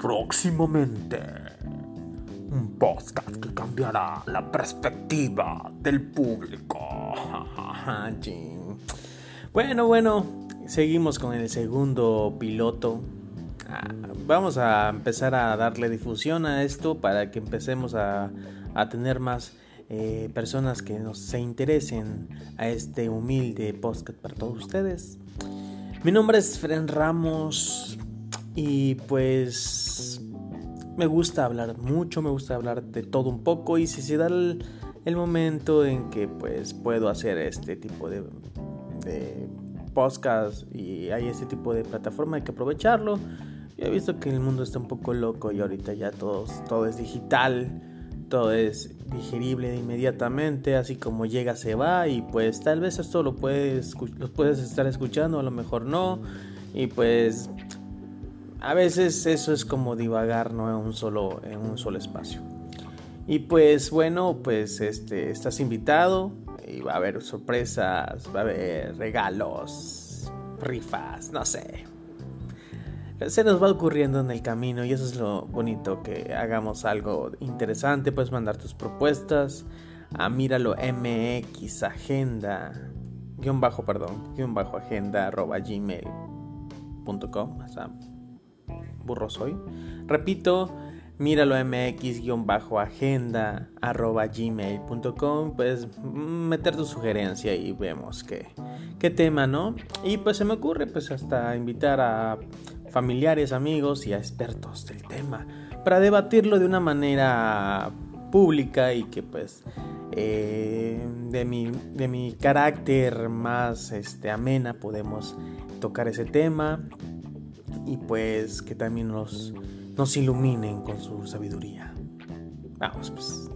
Próximamente, un podcast que cambiará la perspectiva del público. bueno, bueno, seguimos con el segundo piloto. Ah, vamos a empezar a darle difusión a esto para que empecemos a, tener más eh, personas que nos se interesen a este humilde podcast para todos ustedes. Mi nombre es Fren Ramos, y pues me gusta hablar mucho, me gusta hablar de todo un poco y si se da el, momento en que pues puedo hacer este tipo de, de podcast y hay este tipo de plataforma hay que aprovecharlo. Yo he visto que el mundo está un poco loco y ahorita ya todo, todo es digital, todo es digerible inmediatamente, así como llega se va y pues tal vez esto lo puedes, lo puedes estar escuchando, a lo mejor no. Y pues a veces eso es como divagar ¿no? en, un solo, en un solo espacio. Y pues bueno, pues este, estás invitado y va a haber sorpresas, va a haber regalos, rifas, no sé. Se nos va ocurriendo en el camino y eso es lo bonito, que hagamos algo interesante, puedes mandar tus propuestas a míralo mx agenda guion bajo perdón guion bajo agenda arroba gmail.com burro soy. Repito, míralo mx-agenda arroba gmail.com, pues meter tu sugerencia y vemos qué, qué tema, ¿no? Y pues se me ocurre pues hasta invitar a familiares, amigos y a expertos del tema para debatirlo de una manera pública y que pues eh, de, mi, de mi carácter más este, amena podemos tocar ese tema y pues que también nos, nos iluminen con su sabiduría. Vamos pues.